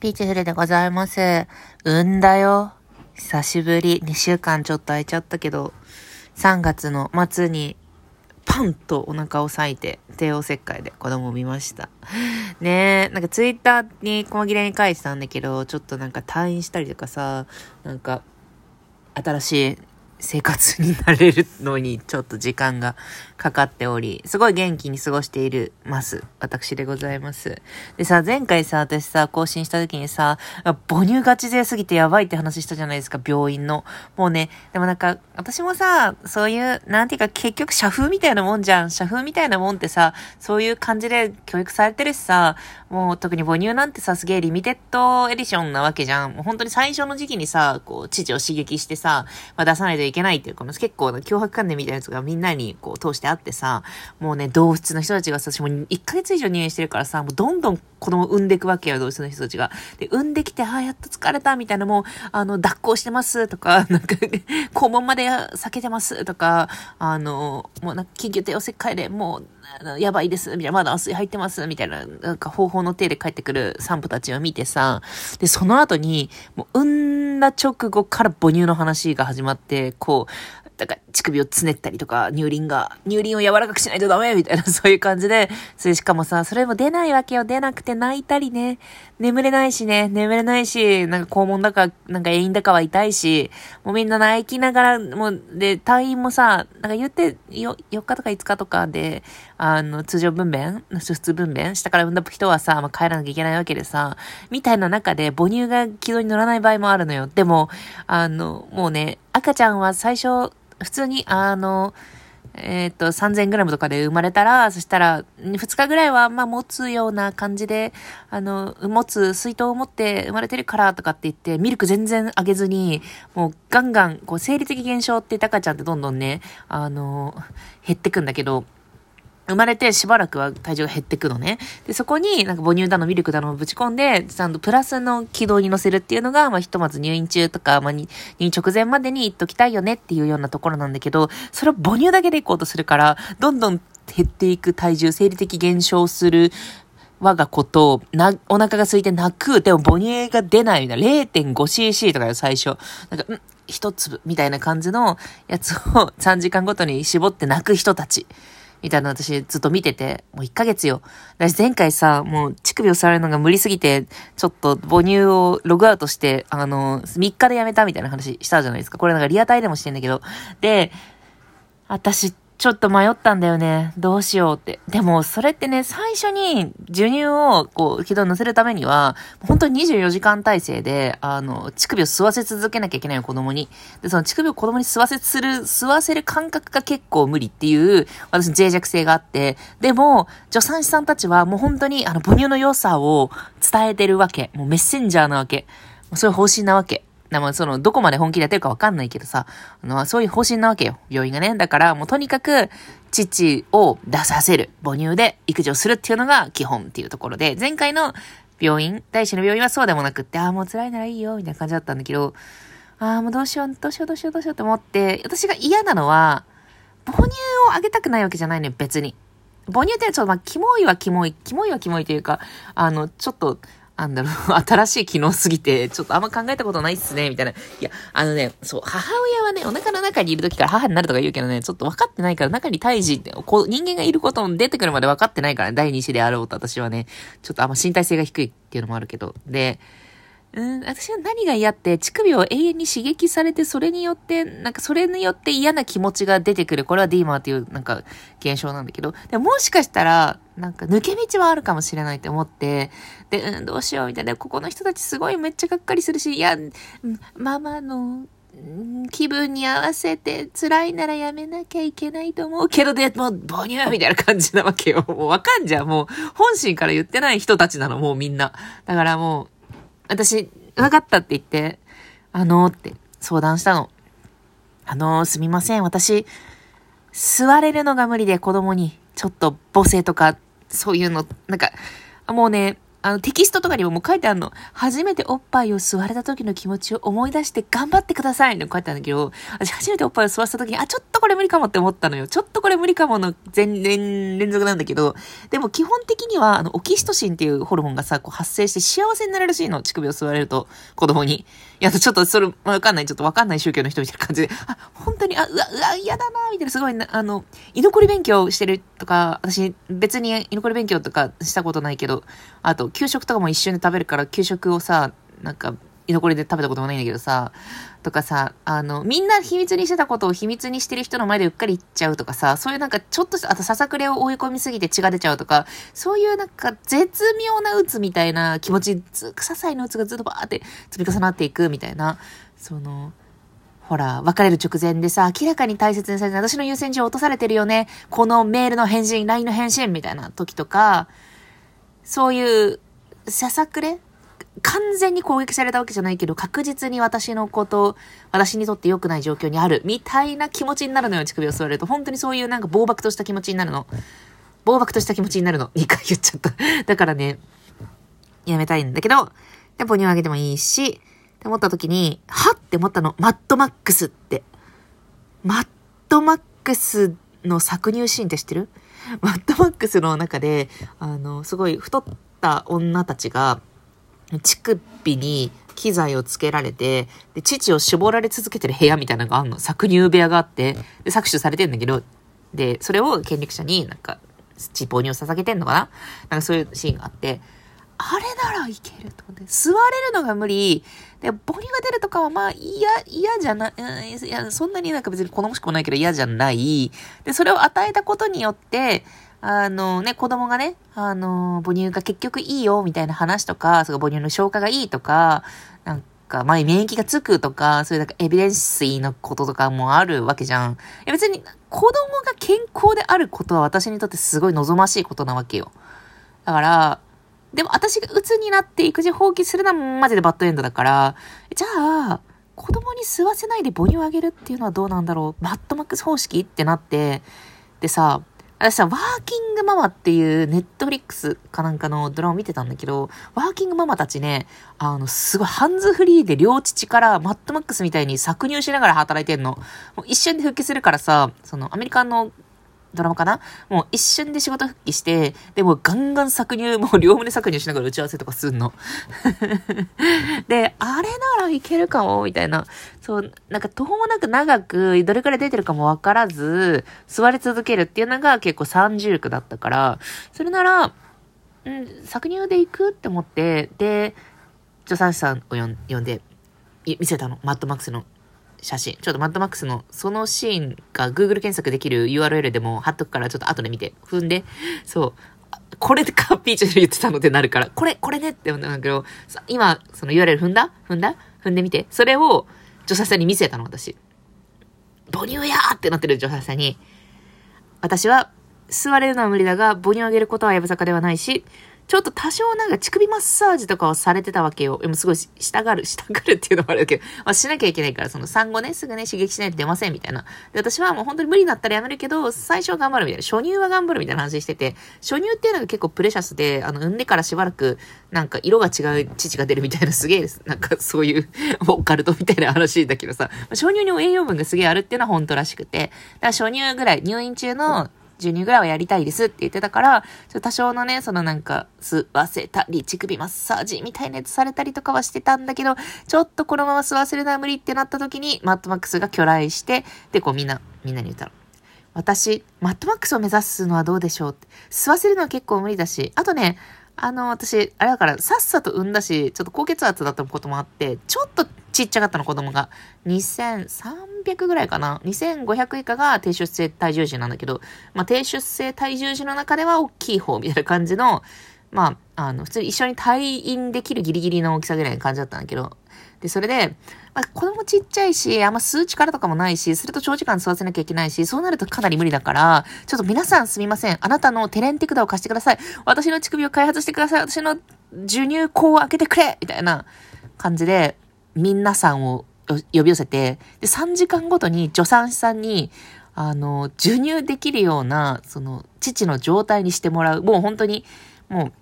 ピーチフルでございます。産んだよ。久しぶり。2週間ちょっと空いちゃったけど、3月の末にパンとお腹を裂いて、帝王切開で子供を見ました。ねえ、なんかツイッターに細切れに書いてたんだけど、ちょっとなんか退院したりとかさ、なんか、新しい生活になれるのにちょっと時間がかかっており、すごい元気に過ごしているます。私でございます。でさ、前回さ、私さ、更新した時にさ、母乳ガチ勢すぎてやばいって話したじゃないですか、病院の。もうね、でもなんか、私もさ、そういう、なんていうか結局社風みたいなもんじゃん。社風みたいなもんってさ、そういう感じで教育されてるしさ、もう特に母乳なんてさ、すげえリミテッドエディションなわけじゃん。もう本当に最初の時期にさ、こう、父を刺激してさ、まあ、出さないといいけないっていうか、結構脅迫観念みたいなやつがみんなにこう通してあってさ、もうね、同室の人たちが、私も1ヶ月以上入院してるからさ、もうどんどん子供産んでいくわけよ、同室の人たちが。で、産んできて、ああ、やっと疲れた、みたいな、もう、あの、抱っこしてますとか、なんか、肛門まで避けてますとか、あの、もうなんか、緊急帝王切開でもう、やばいです、みたいな、まだ麻酔入ってます、みたいな、なんか方法の手で帰ってくる産婦たちを見てさ、で、その後に、もう、産んだ直後から母乳の話が始まって、こう、だから乳首をつねったりとか、乳輪が、乳輪を柔らかくしないとダメみたいな、そういう感じで、それしかもさ、それも出ないわけよ。出なくて泣いたりね。眠れないしね、眠れないし、なんか肛門だか、なんか永遠だかは痛いし、もうみんな泣きながら、もう、で、退院もさ、なんか言って、よ、4日とか5日とかで、あの、通常分娩普通分娩下から産んだ人はさ、まあ、帰らなきゃいけないわけでさ、みたいな中で母乳が軌道に乗らない場合もあるのよ。でも、あの、もうね、赤ちゃんは最初、普通に、あの、えっ、ー、と、3000グラムとかで生まれたら、そしたら、2日ぐらいは、まあ、持つような感じで、あの、持つ水筒を持って生まれてるからとかって言って、ミルク全然あげずに、もうガンガン、こう、生理的現象って赤ちゃんってどんどんね、あの、減ってくんだけど、生まれてしばらくは体重が減ってくのね。で、そこになんか母乳だのミルクだのをぶち込んで、ちゃんとプラスの軌道に乗せるっていうのが、まあ、ひとまず入院中とか、まあ、入院直前までに言っときたいよねっていうようなところなんだけど、それを母乳だけでいこうとするから、どんどん減っていく体重、生理的減少する我が子と、な、お腹が空いて泣く、でも母乳が出ないみたいな、0.5cc とかよ、最初。なんか、ん一粒みたいな感じのやつを3時間ごとに絞って泣く人たち。みたいな私ずっと見てて、もう1ヶ月よ。私前回さ、もう乳首を触るのが無理すぎて、ちょっと母乳をログアウトして、あの、3日でやめたみたいな話したじゃないですか。これなんかリアタイでもしてんだけど。で、私ちょっと迷ったんだよね。どうしようって。でも、それってね、最初に授乳を、こう、軌道に乗せるためには、本当に24時間体制で、あの、乳首を吸わせ続けなきゃいけないよ、子供に。で、その乳首を子供に吸わせする、吸わせる感覚が結構無理っていう、私の脆弱性があって。でも、助産師さんたちはもう本当に、あの、母乳の良さを伝えてるわけ。もうメッセンジャーなわけ。そういう方針なわけ。でもその、どこまで本気でやってるかわかんないけどさ、あの、そういう方針なわけよ。病院がね。だから、もうとにかく、父を出させる。母乳で育児をするっていうのが基本っていうところで、前回の病院、大使の病院はそうでもなくって、ああ、もう辛いならいいよ、みたいな感じだったんだけど、ああ、もうどうしよう、どうしよう、どうしよう、どうしようと思って、私が嫌なのは、母乳をあげたくないわけじゃないのよ、別に。母乳ってちょっとまあ、キモいはキモい、キモいはキモいというか、あの、ちょっと、なんだろう、新しい機能すぎて、ちょっとあんま考えたことないっすね、みたいな。いや、あのね、そう、母親はね、お腹の中にいる時から母になるとか言うけどね、ちょっと分かってないから、中に胎児って、こう、人間がいることも出てくるまで分かってないから、ね、第二子であろうと私はね、ちょっとあんま身体性が低いっていうのもあるけど。で、うん、私は何が嫌って、乳首を永遠に刺激されて、それによって、なんかそれによって嫌な気持ちが出てくる。これはディーマーっていう、なんか、現象なんだけど、でもしかしたら、なんか抜け道はあるかもしれないって思って、で、うん、どうしようみたいな、ここの人たちすごいめっちゃがっかりするし、いや、ママの、気分に合わせて辛いならやめなきゃいけないと思うけど、で、もう、母乳みたいな感じなわけよ。もうわかんじゃん。もう、本心から言ってない人たちなの、もうみんな。だからもう、私、分かったって言って、あのー、って相談したの。あのー、すみません。私、座れるのが無理で子供に、ちょっと母性とか、そういうの、なんか、もうね、あの、テキストとかにももう書いてあるの。初めておっぱいを吸われた時の気持ちを思い出して頑張ってくださいって書いてあるんだけど、私初めておっぱいを吸わせた時に、あ、ちょっとこれ無理かもって思ったのよ。ちょっとこれ無理かもの全連連続なんだけど、でも基本的には、あの、オキシトシンっていうホルモンがさ、こう発生して幸せになれるらしいの。乳首を吸われると、子供に。いや、ちょっとそれ、わかんない、ちょっとわかんない宗教の人みたいな感じで、あ、本当に、あ、うわ、うわ、嫌だな、みたいな、すごい、あの、居残り勉強してるとか、私、別に居残り勉強とかしたことないけど、あと、給食とかも一瞬で食べるから給食をさ、なんか、居残りで食べたこともないんだけどさ、とかさ、あの、みんな秘密にしてたことを秘密にしてる人の前でうっかり言っちゃうとかさ、そういうなんかちょっとしたあとささくれを追い込みすぎて血が出ちゃうとか、そういうなんか絶妙な鬱みたいな気持ち、些細な鬱がずっとバーって積み重なっていくみたいな、その、ほら、別れる直前でさ、明らかに大切にされて私の優先順位落とされてるよね。このメールの返信、LINE の返信みたいな時とか、そういうささくれ完全に攻撃されたわけじゃないけど、確実に私のこと、私にとって良くない状況にある、みたいな気持ちになるのよ、乳首を吸われると。本当にそういうなんか暴漠とした気持ちになるの。暴漠とした気持ちになるの。2回言っちゃった。だからね、やめたいんだけど、で、母乳をあげてもいいし、って思った時に、はって思ったの。マッドマックスって。マッドマックスの搾乳シーンって知ってるマッドマックスの中で、あの、すごい太った女たちが、乳首に機材をつけられて、で、乳を絞られ続けてる部屋みたいなのがあるの。搾乳部屋があって、で、搾取されてんだけど、で、それを権力者になんか、チポニを捧げてんのかな？なんかそういうシーンがあって、あれならいけると思って。座れるのが無理。で、母乳が出るとかはまあ嫌、嫌じゃない、いや、そんなになんか別に好ましくもないけど嫌じゃない。で、それを与えたことによって、あのね、子供がね、あの、母乳が結局いいよ、みたいな話とか、その母乳の消化がいいとか、なんか、まあ、免疫がつくとか、そういうなんかエビデンスイのこととかもあるわけじゃん。いや別に、子供が健康であることは私にとってすごい望ましいことなわけよ。だから、でも私が鬱になって育児放棄するのはマジでバッドエンドだから、じゃあ、子供に吸わせないで母乳をあげるっていうのはどうなんだろう？マッドマックス方式ってなって、でさ、私さ、ワーキングママっていうネットフリックスかなんかのドラマを見てたんだけど、ワーキングママたちね、あの、すごいハンズフリーで両乳からマットマックスみたいに搾乳しながら働いてんの。もう一瞬で復帰するからさ、そのアメリカのドラマかな？もう一瞬で仕事復帰して、でもガンガン搾乳、もう両胸搾乳しながら打ち合わせとかすんの。で、あれならいけるかも、みたいな。そう、なんか途方もなく長く、どれくらい出てるかもわからず、座り続けるっていうのが結構30区だったから、それなら、うん、搾乳で行くって思って、で、助産師さんを呼んで、見せたの。マットマックスの写真。ちょっとマッドマックスのそのシーンが Google 検索できる URL でも貼っとくからちょっと後で見て、踏んで、そう。これでカーピーチで言ってたのってなるから、これ、これねって思うんだけど、今、その URL 踏んだ？踏んだ？踏んでみて。それを女性さんに見せたの、私。母乳やーってなってる女性さんに、私は座れるのは無理だが、母乳をあげることはやぶさかではないし、ちょっと多少なんか乳首マッサージとかをされてたわけよ。でもすごいしたがる、したがるっていうのもあるけど、まあしなきゃいけないから、その産後ね、すぐね、刺激しないと出ませんみたいな。で、私はもう本当に無理になったらやめるけど、最初は頑張るみたいな。初乳は頑張るみたいな話してて、初乳っていうのが結構プレシャスで、あの、産んでからしばらく、なんか色が違う乳が出るみたいなすげえです。なんかそういう、オカルトみたいな話だけどさ、初乳にも栄養分がすげえあるっていうのは本当らしくて、だから初乳ぐらい、入院中の、10人ぐらいはやりたいですって言ってたから、ちょ多少のね、そのなんか、吸わせたり、乳首マッサージみたいなやつされたりとかはしてたんだけど、ちょっとこのまま吸わせるのは無理ってなった時に、マットマックスが巨来して、で、こうみんな、みんなに言ったの。私、マットマックスを目指すのはどうでしょうって。吸わせるのは結構無理だし、あとね、あの、私、あれだから、さっさと産んだし、ちょっと高血圧だったこともあって、ちょっとちっちゃかったの、子供が。2300 300ぐらいかな。2500以下が低出生体重児なんだけど、まあ、低出生体重児の中では大きい方みたいな感じの、まあ、あの、普通に一緒に退院できるギリギリの大きさぐらいの感じだったんだけど、で、それで、まあ、子供ちっちゃいし、あんま吸う力とかもないし、すると長時間吸わせなきゃいけないし、そうなるとかなり無理だから、ちょっと皆さんすみません。あなたのテレンテクダを貸してください。私の乳首を開発してください。私の授乳口を開けてくれみたいな感じで、皆さんを呼び寄せて、で、3時間ごとに助産師さんに、あの、授乳できるような、その、父の状態にしてもらう。もう本当に、もう、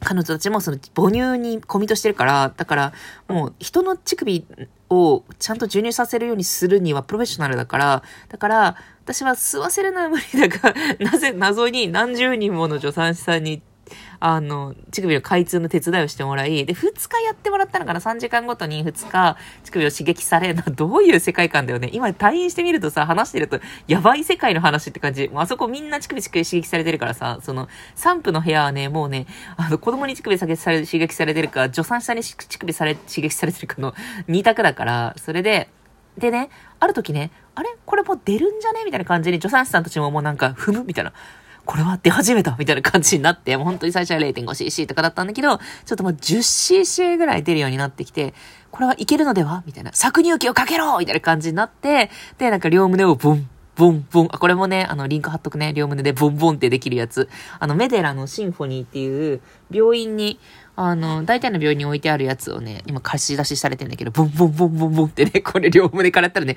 彼女たちもその母乳にコミットしてるから、だからもう人の乳首をちゃんと授乳させるようにするにはプロフェッショナルだから、だから私は吸わせるのは無理だが、なぜ謎に何十人もの助産師さんにあの、乳首の開通の手伝いをしてもらい、で、2日やってもらったのかな ?3 時間ごとに2日乳首を刺激されるのは どういう世界観だよね？今退院してみるとさ、話してると、やばい世界の話って感じ。もうあそこみんな乳首乳首刺激されてるからさ、その、散布の部屋はね、もうね、あの、子供に乳首刺激され刺激されてるか、助産師さんに乳首され、刺激されてるかの2択だから、それで、でね、ある時ね、あれ？これもう出るんじゃね？みたいな感じに助産師さんたちももうなんか踏むみたいな。これは出始めたみたいな感じになって、もう本当に最初は 0.5cc とかだったんだけど、ちょっともう 10cc ぐらい出るようになってきて、これはいけるのではみたいな。搾乳機をかけろみたいな感じになって、で、なんか両胸をボン、ボンボン。あ、これもね、あの、リンク貼っとくね。両胸でボンボンってできるやつ。あの、メデラのシンフォニーっていう病院に、あの、大体の病院に置いてあるやつをね、今貸し出しされてんだけど、ボンボンボンボンボンってね、これ両胸からやったらね、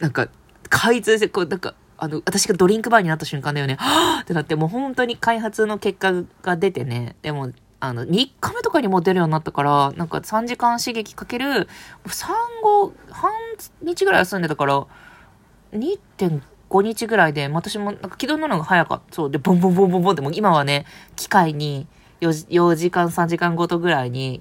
なんか、開通して、こう、なんか、あの、私がドリンクバーになった瞬間だよね、は ぁってなって、もう本当に開発の結果が出てね、でも、あの、3日目とかにも出るようになったから、なんか3時間刺激かける、産後、半日ぐらい休んでたから、2.5日ぐらいで、私もなんか起動なのが早かった。そう。で、ボンボンボンボンボンって、も今はね、機械に4、4時間、3時間ごとぐらいに、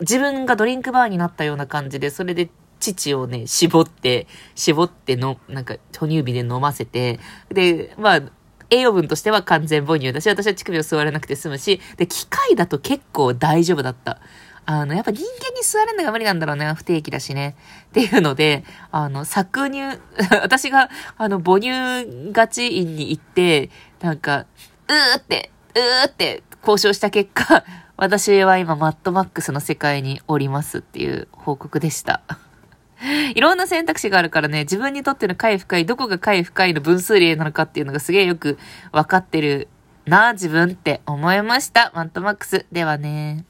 自分がドリンクバーになったような感じで、それで乳をね、絞って、絞っての、なんか、哺乳瓶で飲ませて、で、まあ、栄養分としては完全母乳だし、私は乳首を吸われなくて済むし、で、機械だと結構大丈夫だった。あの、やっぱ人間に吸われるのが無理なんだろうね。不定期だしね。っていうので、あの、搾乳、私が、あの、母乳ガチ院に行って、なんか、うーって、うーって交渉した結果、私は今マッドマックスの世界におりますっていう報告でした。いろんな選択肢があるからね、自分にとっての快深い、どこが快深いの分数例なのかっていうのがすげえよく分かってるな、自分って思いました。マントマックス。ではね。